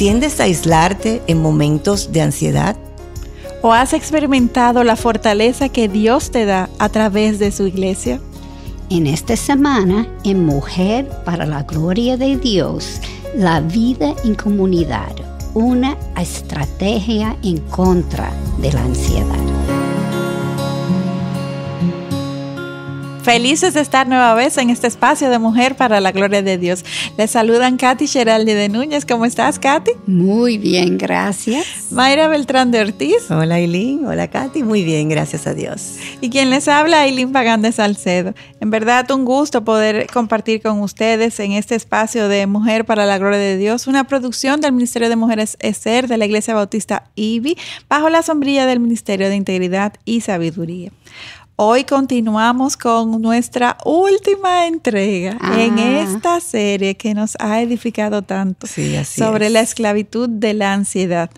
¿Tiendes a aislarte en momentos de ansiedad? ¿O has experimentado la fortaleza que Dios te da a través de su iglesia? En esta semana, en Mujer para la Gloria de Dios, la vida en comunidad, una estrategia en contra de la ansiedad. Felices de estar nueva vez en este espacio de mujer para la gloria de Dios. Les saludan Katy Geraldi de Núñez. ¿Cómo estás, Katy? Muy bien, gracias. Mayra Beltrán de Ortiz. Hola, Aileen. Hola, Katy. Muy bien, gracias a Dios. Y quien les habla, Aileen Pagán Salcedo. En verdad, un gusto poder compartir con ustedes en este espacio de Mujer para la Gloria de Dios, una producción del Ministerio de Mujeres ESER de la Iglesia Bautista IBI, bajo la sombrilla del Ministerio de Integridad y Sabiduría. Hoy continuamos con nuestra última entrega en ah. esta serie que nos ha edificado tanto sobre la esclavitud de la ansiedad.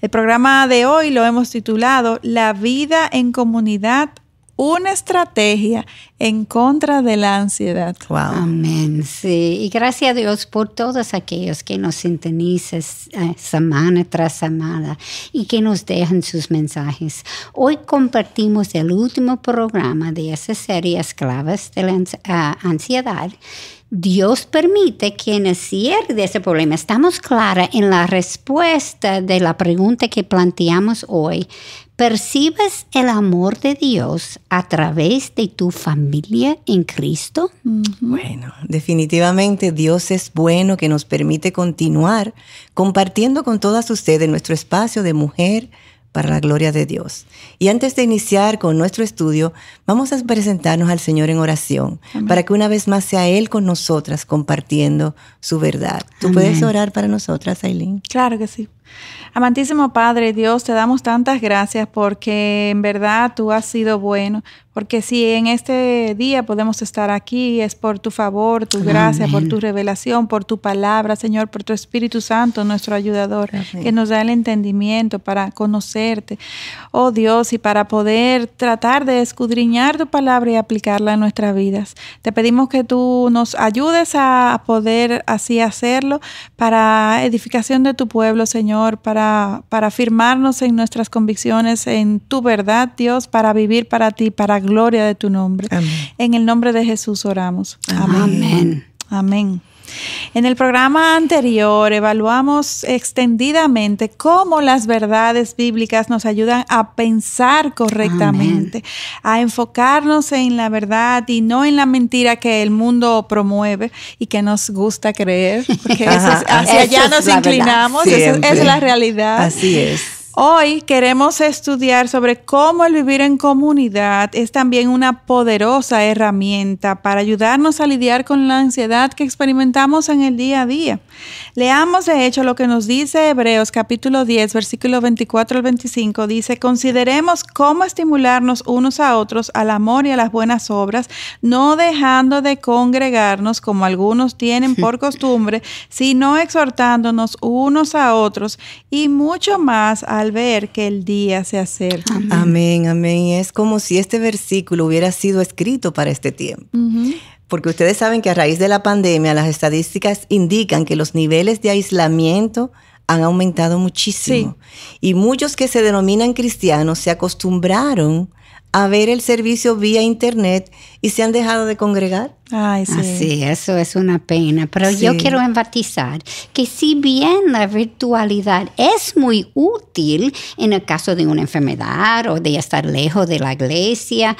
El programa de hoy lo hemos titulado La vida en comunidad una estrategia en contra de la ansiedad. Wow. Amén. Sí. Y gracias a Dios por todos aquellos que nos sintonizan eh, semana tras semana y que nos dejan sus mensajes. Hoy compartimos el último programa de esa serie Esclavas de la ah, Ansiedad. Dios permite que en el cierre de ese problema estamos claras en la respuesta de la pregunta que planteamos hoy, ¿Percibes el amor de Dios a través de tu familia en Cristo? Bueno, definitivamente Dios es bueno que nos permite continuar compartiendo con todas ustedes nuestro espacio de mujer para la gloria de Dios. Y antes de iniciar con nuestro estudio, vamos a presentarnos al Señor en oración para que una vez más sea Él con nosotras compartiendo su verdad. ¿Tú puedes orar para nosotras, Aileen? Claro que sí. Amantísimo Padre Dios, te damos tantas gracias porque en verdad tú has sido bueno, porque si en este día podemos estar aquí es por tu favor, tu gracia, por tu revelación, por tu palabra, Señor, por tu Espíritu Santo, nuestro ayudador, que nos da el entendimiento para conocerte, oh Dios, y para poder tratar de escudriñar tu palabra y aplicarla en nuestras vidas. Te pedimos que tú nos ayudes a poder así hacerlo para edificación de tu pueblo, Señor, para para, afirmarnos en nuestras convicciones, en tu verdad, Dios, para vivir para ti, para gloria de tu nombre. En el nombre de Jesús oramos. Amén. Amén. En el programa anterior evaluamos extendidamente cómo las verdades bíblicas nos ayudan a pensar correctamente, a enfocarnos en la verdad y no en la mentira que el mundo promueve y que nos gusta creer, porque hacia allá nos inclinamos, esa es la realidad. Así es. Hoy queremos estudiar sobre cómo el vivir en comunidad es también una poderosa herramienta para ayudarnos a lidiar con la ansiedad que experimentamos en el día a día. Leamos de hecho lo que nos dice Hebreos capítulo 10, versículo 24 al 25. Dice, consideremos cómo estimularnos unos a otros al amor y a las buenas obras, no dejando de congregarnos como algunos tienen por costumbre, sino exhortándonos unos a otros y mucho más al ver que el día se acerca. Amén, amén. Es como si este versículo hubiera sido escrito para este tiempo. Porque ustedes saben que a raíz de la pandemia las estadísticas indican que los niveles de aislamiento han aumentado muchísimo. Y muchos que se denominan cristianos se acostumbraron a ver el servicio vía internet y se han dejado de congregar. Ay, sí. eso es una pena. Pero yo quiero enfatizar que si bien la virtualidad es muy útil en el caso de una enfermedad o de estar lejos de la iglesia,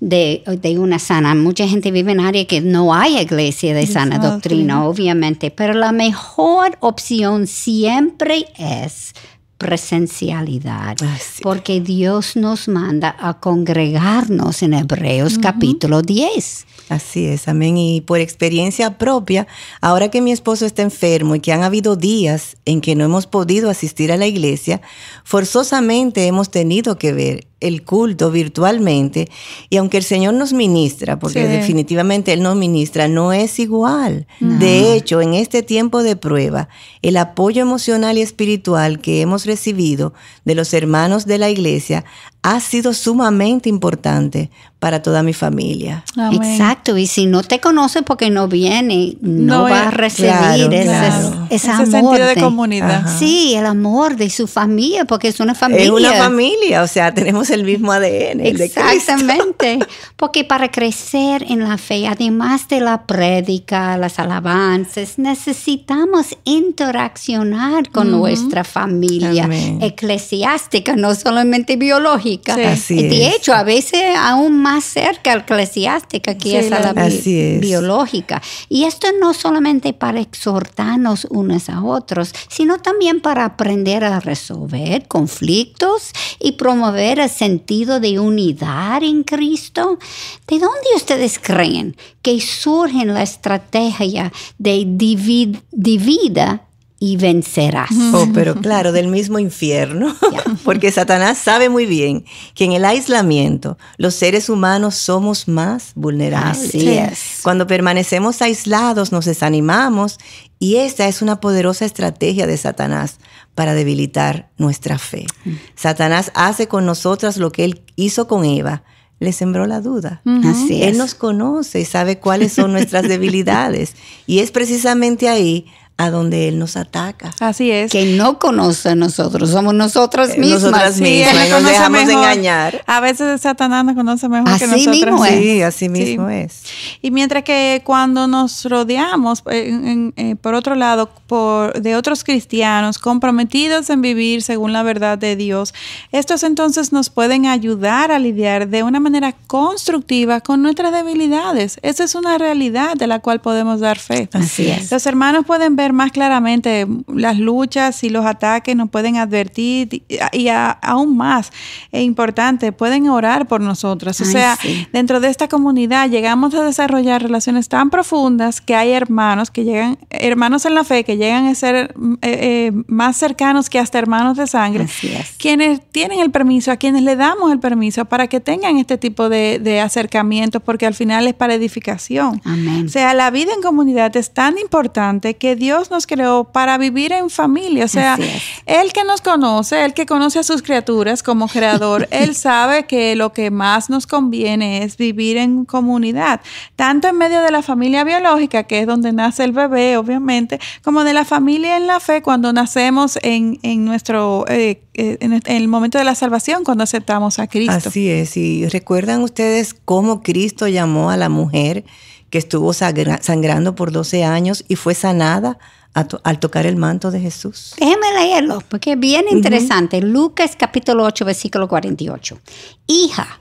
de, de una sana, mucha gente vive en áreas que no hay iglesia de sana doctrina, obviamente, pero la mejor opción siempre es presencialidad, ah, porque Dios nos manda a congregarnos en Hebreos capítulo 10. Así es, amén. Y por experiencia propia, ahora que mi esposo está enfermo y que han habido días en que no hemos podido asistir a la iglesia, forzosamente hemos tenido que ver el culto virtualmente y aunque el Señor nos ministra, porque definitivamente Él nos ministra, no es igual. De hecho, en este tiempo de prueba, el apoyo emocional y espiritual que hemos recibido de los hermanos de la iglesia ha sido sumamente importante para toda mi familia. Amén. Exacto, y si no te conoce porque no viene, no, No, va a recibir claro, ese, claro. ese Ese amor. sentido de comunidad. Ajá. Sí, el amor de su familia, porque es una familia. Es una familia, o sea, tenemos el mismo ADN. el de. Exactamente, porque para crecer en la fe, además de la prédica, las alabanzas, necesitamos interaccionar con nuestra familia Amén. eclesiástica, no solamente biológica. Sí. Así de es. hecho, a veces aún más cerca eclesiástica que Sí, es a la bi- biológica. Y esto no solamente para exhortarnos unos a otros, sino también para aprender a resolver conflictos y promover el sentido de unidad en Cristo. ¿De dónde ustedes creen que surge la estrategia de divid- divida y vencerás? Oh, pero claro, del mismo infierno. Porque Satanás sabe muy bien que en el aislamiento los seres humanos somos más vulnerables. Así Sí. es. Cuando permanecemos aislados nos desanimamos y esta es una poderosa estrategia de Satanás para debilitar nuestra fe. Satanás hace con nosotras lo que él hizo con Eva. Le sembró la duda. Así es. Él nos conoce y sabe cuáles son nuestras debilidades. Y es precisamente ahí a donde Él nos ataca. Así es. que no conoce a nosotros, somos nosotras Eh, mismas. nosotras Sí, mismas. él y nos dejamos de mejor. engañar. A veces Satanás nos conoce mejor que Así nosotros. mismo es. Sí, así mismo es. Y mientras que cuando nos rodeamos, eh, en- en- eh, por otro lado, por, de otros cristianos comprometidos en vivir según la verdad de Dios, estos entonces nos pueden ayudar a lidiar de una manera constructiva con nuestras debilidades. Esa es una realidad de la cual podemos dar fe. Así es. Los hermanos pueden ver más claramente las luchas y los ataques, nos pueden advertir y, a- aún más, es importante, pueden orar por nosotros. O Ay, sea, sí. dentro de esta comunidad llegamos a desarrollar relaciones tan profundas que hay hermanos que llegan, hermanos en la fe, que llegan a ser eh, eh, más cercanos que hasta hermanos de sangre, Así es. quienes tienen el permiso, a quienes le damos el permiso para que tengan este tipo de, de acercamientos, porque al final es para edificación. Amén. O sea, la vida en comunidad es tan importante que Dios nos creó para vivir en familia. O sea. Él que nos conoce, Él que conoce a sus criaturas como creador, Él sabe que lo que más nos conviene es vivir en comunidad, tanto en medio de la familia biológica, que es donde nace el bebé, obviamente, como de la familia en la fe cuando nacemos en, en nuestro, eh, eh, en el momento de la salvación, cuando aceptamos a Cristo. Así es. Y recuerdan ustedes cómo Cristo llamó a la mujer que estuvo sangrando por 12 años y fue sanada a to- al tocar el manto de Jesús. Déjeme leerlo, porque es bien interesante. Lucas capítulo 8, versículo 48. Hija,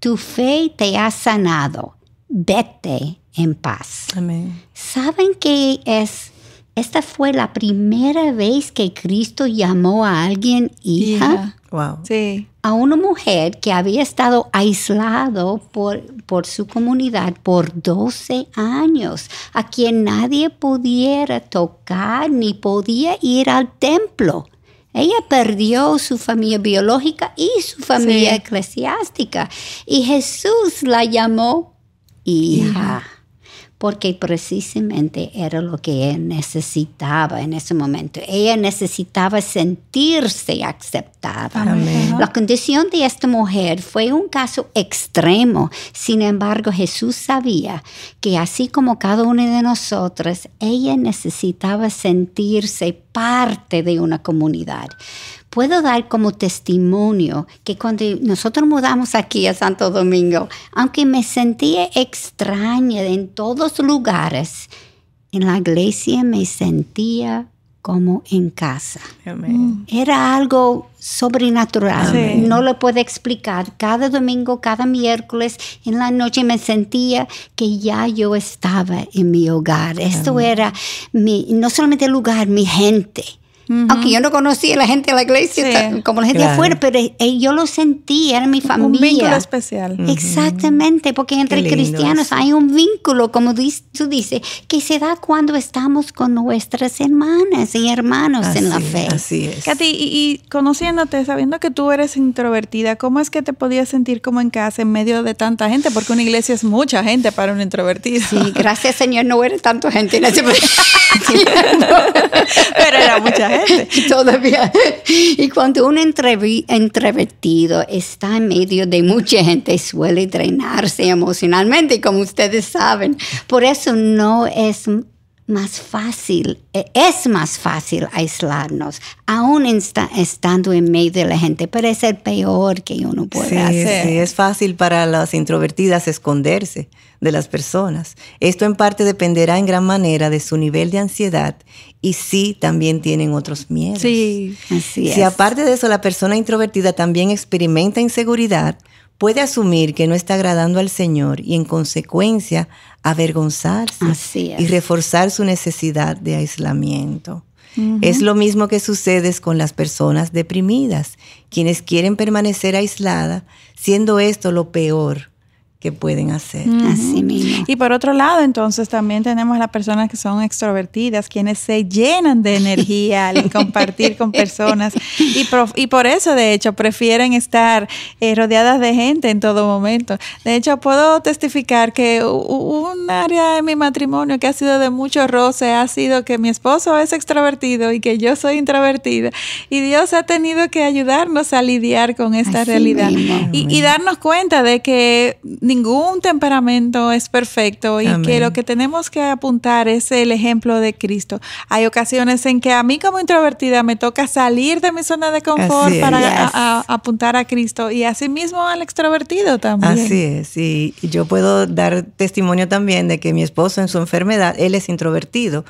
tu fe te ha sanado. Vete en paz. Amén. ¿Saben que es? Esta fue la primera vez que Cristo llamó a alguien hija. Hija. Wow. Sí. A una mujer que había estado aislado por, por su comunidad por 12 años, a quien nadie pudiera tocar ni podía ir al templo. Ella perdió su familia biológica y su familia Sí. eclesiástica. Y Jesús la llamó hija. Porque precisamente era lo que ella necesitaba en ese momento. Ella necesitaba sentirse aceptada. Amén. La condición de esta mujer fue un caso extremo. Sin embargo, Jesús sabía que así como cada una de nosotras, ella necesitaba sentirse parte de una comunidad. Puedo dar como testimonio que cuando nosotros mudamos aquí a Santo Domingo, aunque me sentía extraña en todos lugares, en la iglesia me sentía como en casa. Amén. Era algo sobrenatural. Sí. No lo puedo explicar. Cada domingo, cada miércoles, en la noche me sentía que ya yo estaba en mi hogar. Esto era mi, no solamente el lugar, mi gente. Aunque yo no conocía a la gente de la iglesia Sí. como la gente Claro. afuera, pero eh, yo lo sentí, era mi familia. Un vínculo especial. Exactamente, porque entre cristianos hay un vínculo, como tú dices, que se da cuando estamos con nuestras hermanas y hermanos en la fe. Así es. Katy, y, y conociéndote, sabiendo que tú eres introvertida, ¿cómo es que te podías sentir como en casa en medio de tanta gente? Porque una iglesia es mucha gente para un introvertido. Sí, gracias Señor, no era tanta gente en ese Pero era mucha gente. Todavía. Y cuando un introvertido está en medio de mucha gente, suele drenarse emocionalmente, como ustedes saben. Por eso no es más fácil, e, es más fácil aislarnos, aún estando en medio de la gente, pero es el peor que uno puede hacer. Sí, es fácil para las introvertidas esconderse de las personas. Esto en parte dependerá en gran manera de su nivel de ansiedad y si también tienen otros miedos. Sí, así es. Si aparte de eso la persona introvertida también experimenta inseguridad, puede asumir que no está agradando al Señor y en consecuencia avergonzarse y reforzar su necesidad de aislamiento. Es lo mismo que sucede con las personas deprimidas, quienes quieren permanecer aisladas, siendo esto lo peor que pueden hacer. Así mismo. Y por otro lado, entonces también tenemos las personas que son extrovertidas, quienes se llenan de energía al compartir con personas y, y, por eso, de hecho, prefieren estar eh, rodeadas de gente en todo momento. De hecho, puedo testificar que un área en mi matrimonio que ha sido de mucho roce ha sido que mi esposo es extrovertido y que yo soy introvertida. Y Dios ha tenido que ayudarnos a lidiar con esta realidad y, y darnos cuenta de que ningún temperamento es perfecto y que lo que tenemos que apuntar es el ejemplo de Cristo. Hay ocasiones en que a mí como introvertida me toca salir de mi zona de confort para apuntar a Cristo y asimismo al extrovertido también. Así es, y yo puedo dar testimonio también de que mi esposo en su enfermedad, él es introvertido.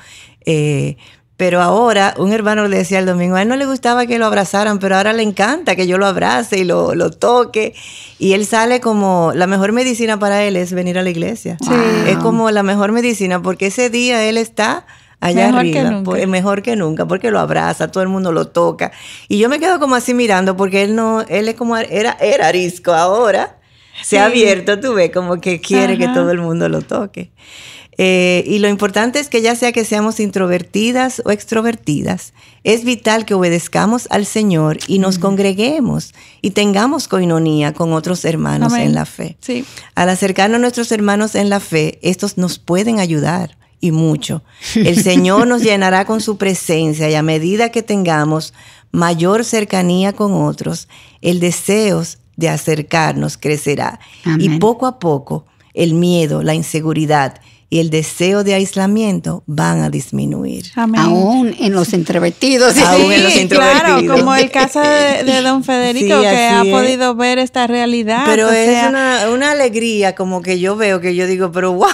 Eh, pero ahora, un hermano le decía el domingo, a él no le gustaba que lo abrazaran, pero ahora le encanta que yo lo abrace y lo, toque. Y él sale como, la mejor medicina para él es venir a la iglesia. Es como la mejor medicina porque ese día él está allá mejor arriba, que nunca. mejor que nunca, porque lo abraza, todo el mundo lo toca. Y yo me quedo como así mirando porque él no, él es como, era, era arisco, ahora se ha abierto, tú ves, como que quiere que todo el mundo lo toque. Eh, y lo importante es que ya sea que seamos introvertidas o extrovertidas, es vital que obedezcamos al Señor y nos congreguemos y tengamos coinonía con otros hermanos en la fe. Al acercarnos a nuestros hermanos en la fe, estos nos pueden ayudar y mucho. El Señor nos llenará con su presencia y a medida que tengamos mayor cercanía con otros, el deseo de acercarnos crecerá. Y poco a poco el miedo, la inseguridad y el deseo de aislamiento van a disminuir. Aún en los introvertidos. Sí, Claro, como el caso de, don Federico, que ha podido ver esta realidad. Pero es una, una, alegría como que yo veo, que yo digo, pero wow.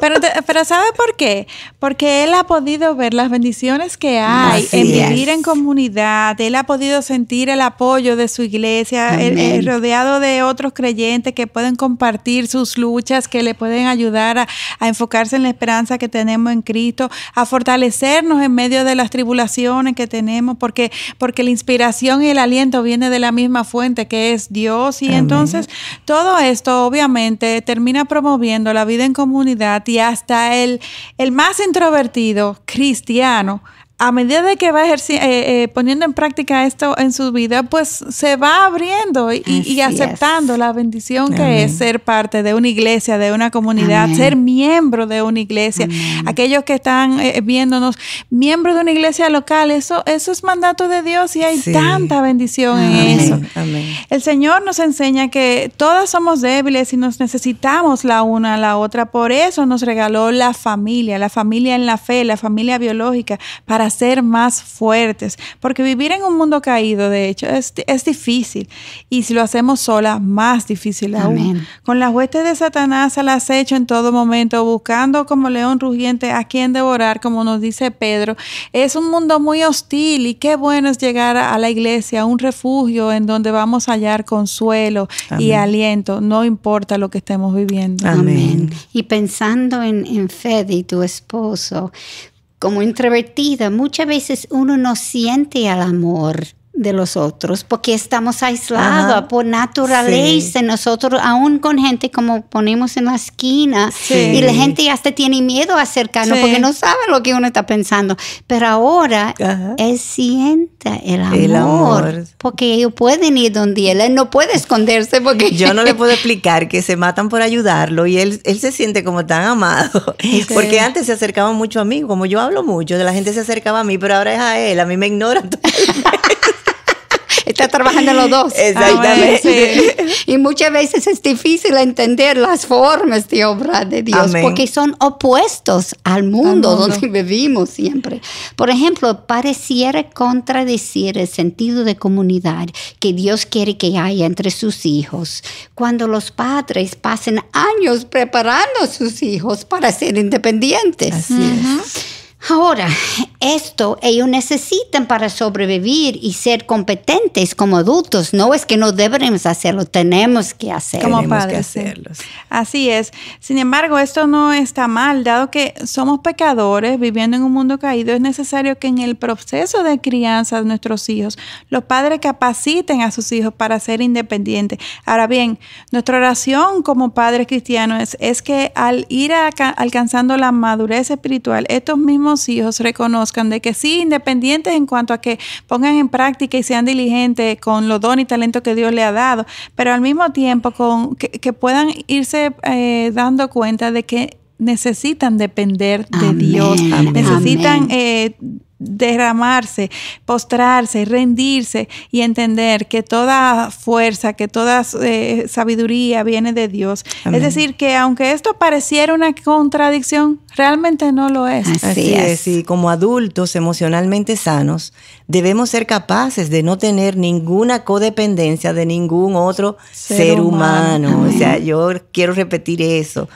Pero, pero ¿sabe por qué? Porque él ha podido ver las bendiciones que hay en vivir en comunidad. Él ha podido sentir el apoyo de su iglesia, rodeado de otros creyentes que pueden compartir sus luchas, que le pueden ayudar a, a enfocar en la esperanza que tenemos en Cristo, a fortalecernos en medio de las tribulaciones que tenemos, porque, porque la inspiración y el aliento viene de la misma fuente que es Dios. Y entonces todo esto obviamente termina promoviendo la vida en comunidad y hasta el, el más introvertido cristiano a medida de que va eh, eh, poniendo en práctica esto en su vida, pues se va abriendo y, aceptando la bendición que es ser parte de una iglesia, de una comunidad, ser miembro de una iglesia. Aquellos que están eh, viéndonos, miembro de una iglesia local, eso, eso es mandato de Dios y hay tanta bendición en eso. El Señor nos enseña que todas somos débiles y nos necesitamos la una a la otra. Por eso nos regaló la familia, la familia en la fe, la familia biológica, para ser más fuertes, porque vivir en un mundo caído, de hecho, es, difícil. Y si lo hacemos sola, más difícil aún. Con las huestes de Satanás al acecho en todo momento, buscando como león rugiente a quien devorar, como nos dice Pedro, es un mundo muy hostil y qué bueno es llegar a la iglesia, a un refugio en donde vamos a hallar consuelo y aliento, no importa lo que estemos viviendo. Amén. Y pensando en, en Fede y tu esposo, como introvertida, muchas veces uno no siente el amor de los otros porque estamos aislados por naturaleza. Nosotros, aún con gente como ponemos en la esquina, y la gente hasta tiene miedo a acercarnos porque no sabe lo que uno está pensando. Pero ahora él siente el amor, porque ellos pueden ir donde él, él no puede esconderse porque yo no le puedo explicar que se matan por ayudarlo y él, él se siente como tan amado. Porque antes se acercaba mucho a mí, como yo hablo mucho, de la gente se acercaba a mí, pero ahora es a él, a mí me ignora está trabajando los dos. Exactamente. y muchas veces es difícil entender las formas de obra de Dios porque son opuestos al mundo, donde vivimos siempre. Por ejemplo, pareciera contradecir el sentido de comunidad que Dios quiere que haya entre sus hijos cuando los padres pasen años preparando a sus hijos para ser independientes. Así es. Ahora, esto ellos necesitan para sobrevivir y ser competentes como adultos. No es que no deberíamos hacerlo, tenemos que hacerlo. Como padres. Así es. Sin embargo, esto no está mal, dado que somos pecadores viviendo en un mundo caído. Es necesario que en el proceso de crianza de nuestros hijos, los padres capaciten a sus hijos para ser independientes. Ahora bien, nuestra oración como padres cristianos es, que al ir alcanzando la madurez espiritual, estos mismos hijos reconozcan de que sí, independientes en cuanto a que pongan en práctica y sean diligentes con los dones y talento que Dios le ha dado, pero al mismo tiempo con, que, puedan irse eh, dando cuenta de que necesitan depender de Dios, necesitan eh, derramarse, postrarse, rendirse y entender que toda fuerza, que toda eh, sabiduría viene de Dios. Es decir, que aunque esto pareciera una contradicción, realmente no lo es. Así, es. Y como adultos emocionalmente sanos, debemos ser capaces de no tener ninguna codependencia de ningún otro ser, humano. O sea, yo quiero repetir eso.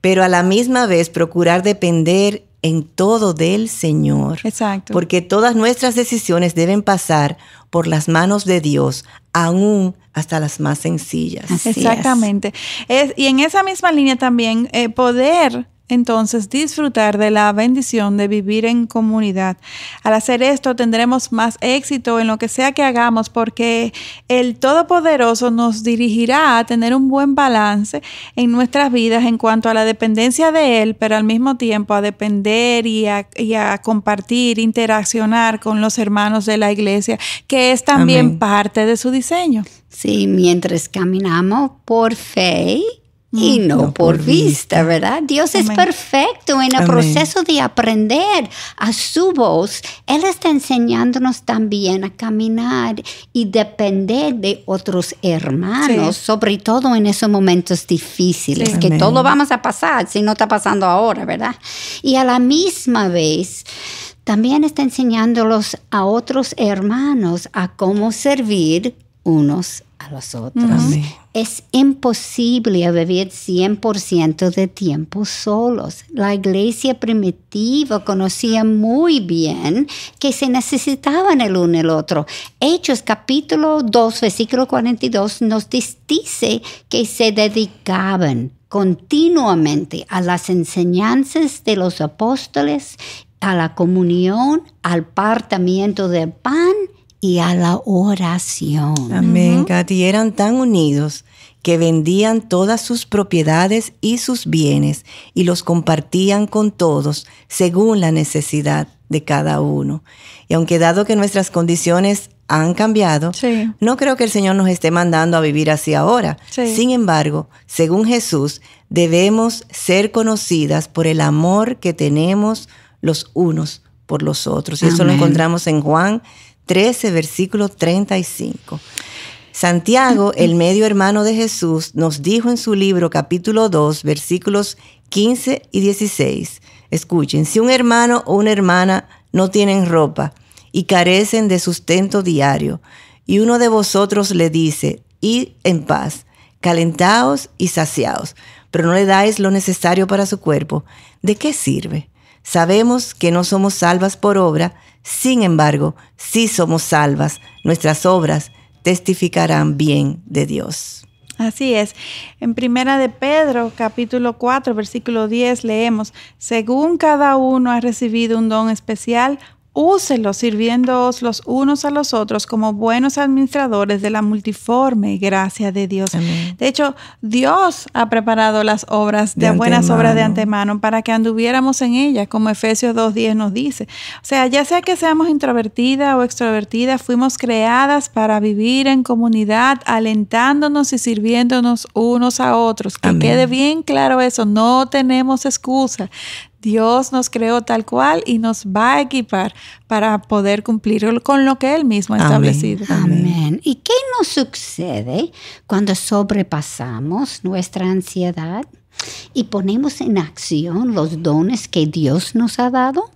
Pero a la misma vez procurar depender en todo del Señor. Exacto. Porque todas nuestras decisiones deben pasar por las manos de Dios, aún hasta las más sencillas. Exactamente. y en esa misma línea también, eh, poder entonces disfrutar de la bendición de vivir en comunidad. Al hacer esto tendremos más éxito en lo que sea que hagamos porque el Todopoderoso nos dirigirá a tener un buen balance en nuestras vidas en cuanto a la dependencia de Él, pero al mismo tiempo a depender y a, compartir, interaccionar con los hermanos de la iglesia, que es también parte de su diseño. Sí, mientras caminamos por fe y no, por, vista, ¿verdad? Dios es perfecto en el proceso de aprender a su voz. Él está enseñándonos también a caminar y depender de otros hermanos, sobre todo en esos momentos difíciles, que todo vamos a pasar, si no está pasando ahora, ¿verdad? Y a la misma vez, también está enseñándolos a otros hermanos a cómo servir unos a los otros. Es imposible vivir 100% de tiempo solos. La iglesia primitiva conocía muy bien que se necesitaban el uno el otro. Hechos capítulo 2, versículo 42 nos dice que se dedicaban continuamente a las enseñanzas de los apóstoles, a la comunión, al partamiento del pan y a la oración. Amén, Katy. Eran tan unidos que vendían todas sus propiedades y sus bienes y los compartían con todos según la necesidad de cada uno. Y aunque dado que nuestras condiciones han cambiado, no creo que el Señor nos esté mandando a vivir así ahora. Sin embargo, según Jesús, debemos ser conocidas por el amor que tenemos los unos por los otros. Y eso lo encontramos en Juan 13, versículo 35. Santiago, el medio hermano de Jesús, nos dijo en su libro capítulo 2, versículos 15 y 16. Escuchen, si un hermano o una hermana no tienen ropa y carecen de sustento diario, y uno de vosotros le dice, id en paz, calentaos y saciaos, pero no le dais lo necesario para su cuerpo, ¿de qué sirve? Sabemos que no somos salvas por obra, sin embargo, si somos salvas, nuestras obras testificarán bien de Dios. Así es. En Primera de Pedro, capítulo 4, versículo 10, leemos, según cada uno ha recibido un don especial, úselos sirviéndoos los unos a los otros como buenos administradores de la multiforme gracia de Dios. De hecho, Dios ha preparado las obras de, buenas obras de antemano para que anduviéramos en ellas, como Efesios 2.10 nos dice. O sea, ya sea que seamos introvertidas o extrovertidas, fuimos creadas para vivir en comunidad, alentándonos y sirviéndonos unos a otros. Que quede bien claro eso, no tenemos excusa. Dios nos creó tal cual y nos va a equipar para poder cumplir con lo que Él mismo ha establecido. Amén. ¿Y qué nos sucede cuando sobrepasamos nuestra ansiedad y ponemos en acción los dones que Dios nos ha dado?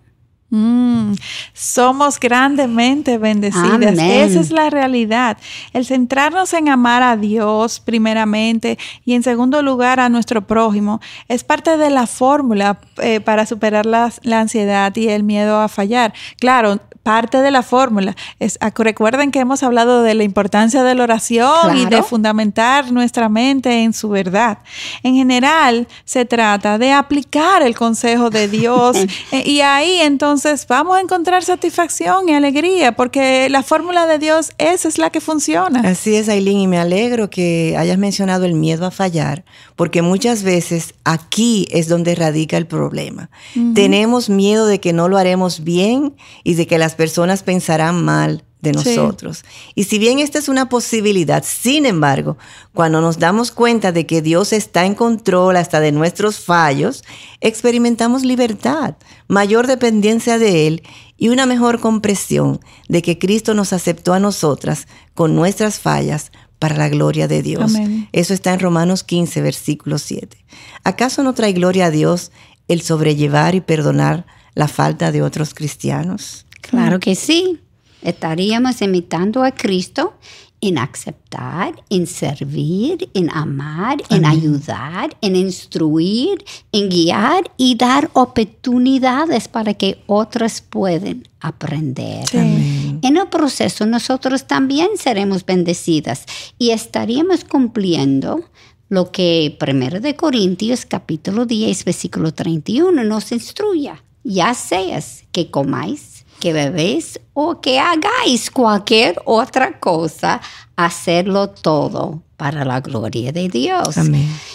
Mm, somos grandemente bendecidas. Esa es la realidad. El centrarnos en amar a Dios primeramente y en segundo lugar a nuestro prójimo es parte de la fórmula eh, para superar la, la ansiedad y el miedo a fallar. Claro, parte de la fórmula. Es, recuerden que hemos hablado de la importancia de la oración y de fundamentar nuestra mente en su verdad. En general, se trata de aplicar el consejo de Dios eh, y ahí entonces vamos a encontrar satisfacción y alegría porque la fórmula de Dios, esa es la que funciona. Así es, Aileen, y me alegro que hayas mencionado el miedo a fallar, porque muchas veces aquí es donde radica el problema. Tenemos miedo de que no lo haremos bien y de que las personas pensarán mal de nosotros. Y si bien esta es una posibilidad, sin embargo, cuando nos damos cuenta de que Dios está en control hasta de nuestros fallos, experimentamos libertad, mayor dependencia de Él y una mejor comprensión de que Cristo nos aceptó a nosotras con nuestras fallas para la gloria de Dios. Eso está en Romanos 15, versículo 7. ¿Acaso no trae gloria a Dios el sobrellevar y perdonar la falta de otros cristianos? Claro que sí. Estaríamos imitando a Cristo en aceptar, en servir, en amar, en ayudar, en instruir, en guiar y dar oportunidades para que otros puedan aprender. En el proceso nosotros también seremos bendecidas y estaríamos cumpliendo lo que 1 de Corintios capítulo 10 versículo 31 nos instruya. Ya seas que comáis que bebéis o que hagáis cualquier otra cosa, hacerlo todo para la gloria de Dios.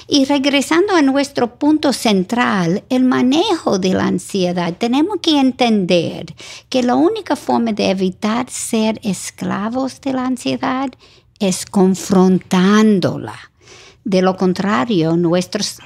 Y regresando a nuestro punto central, el manejo de la ansiedad, tenemos que entender que la única forma de evitar ser esclavos de la ansiedad es confrontándola. De lo contrario, nuestros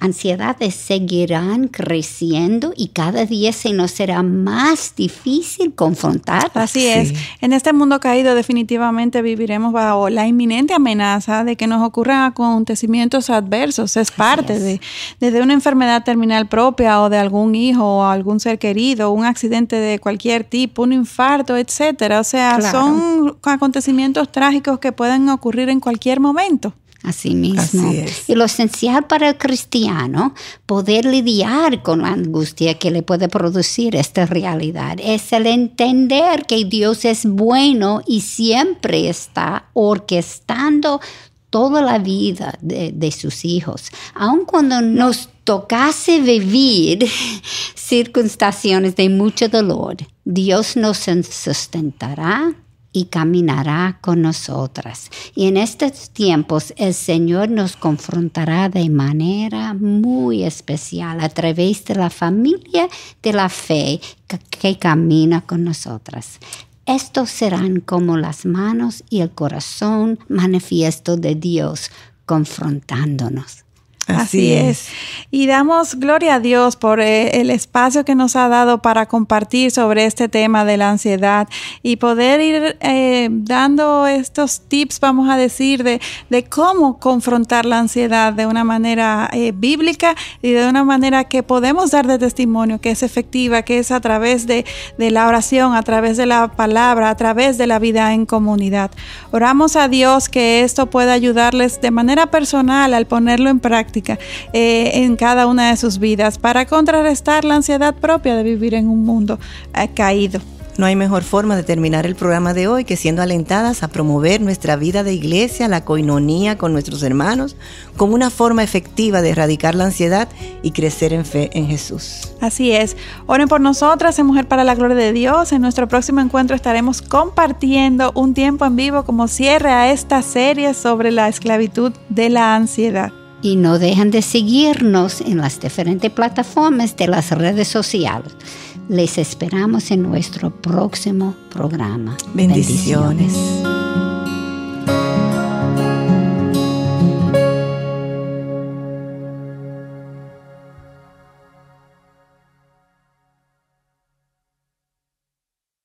ansiedades seguirán creciendo y cada día se nos será más difícil confrontar. Así es. En este mundo caído definitivamente viviremos bajo la inminente amenaza de que nos ocurran acontecimientos adversos. Es parte de desde una enfermedad terminal propia o de algún hijo o algún ser querido, un accidente de cualquier tipo, un infarto, etcétera. O sea, son acontecimientos trágicos que pueden ocurrir en cualquier momento. Así mismo. y lo esencial para el cristiano, poder lidiar con la angustia que le puede producir esta realidad, es el entender que Dios es bueno y siempre está orquestando toda la vida de, de sus hijos. Aun cuando nos tocase vivir circunstancias de mucho dolor, Dios nos sustentará y caminará con nosotras. Y en estos tiempos el Señor nos confrontará de manera muy especial a través de la familia de la fe que, camina con nosotras. Estos serán como las manos y el corazón manifiesto de Dios confrontándonos. Así, es. Y damos gloria a Dios por eh, el espacio que nos ha dado para compartir sobre este tema de la ansiedad y poder ir eh, dando estos tips, vamos a decir, de, de, cómo confrontar la ansiedad de una manera eh, bíblica y de una manera que podemos dar de testimonio, que es efectiva, que es a través de, de la oración, a través de la palabra, a través de la vida en comunidad. Oramos a Dios que esto pueda ayudarles de manera personal al ponerlo en práctica eh, en cada una de sus vidas para contrarrestar la ansiedad propia de vivir en un mundo eh, caído. No hay mejor forma de terminar el programa de hoy que siendo alentadas a promover nuestra vida de iglesia, la coinonía con nuestros hermanos, como una forma efectiva de erradicar la ansiedad y crecer en fe en Jesús. Así es. Oren por nosotras en Mujer para la Gloria de Dios. En nuestro próximo encuentro estaremos compartiendo un tiempo en vivo como cierre a esta serie sobre la esclavitud de la ansiedad. Y no dejen de seguirnos en las diferentes plataformas de las redes sociales. Les esperamos en nuestro próximo programa. Bendiciones.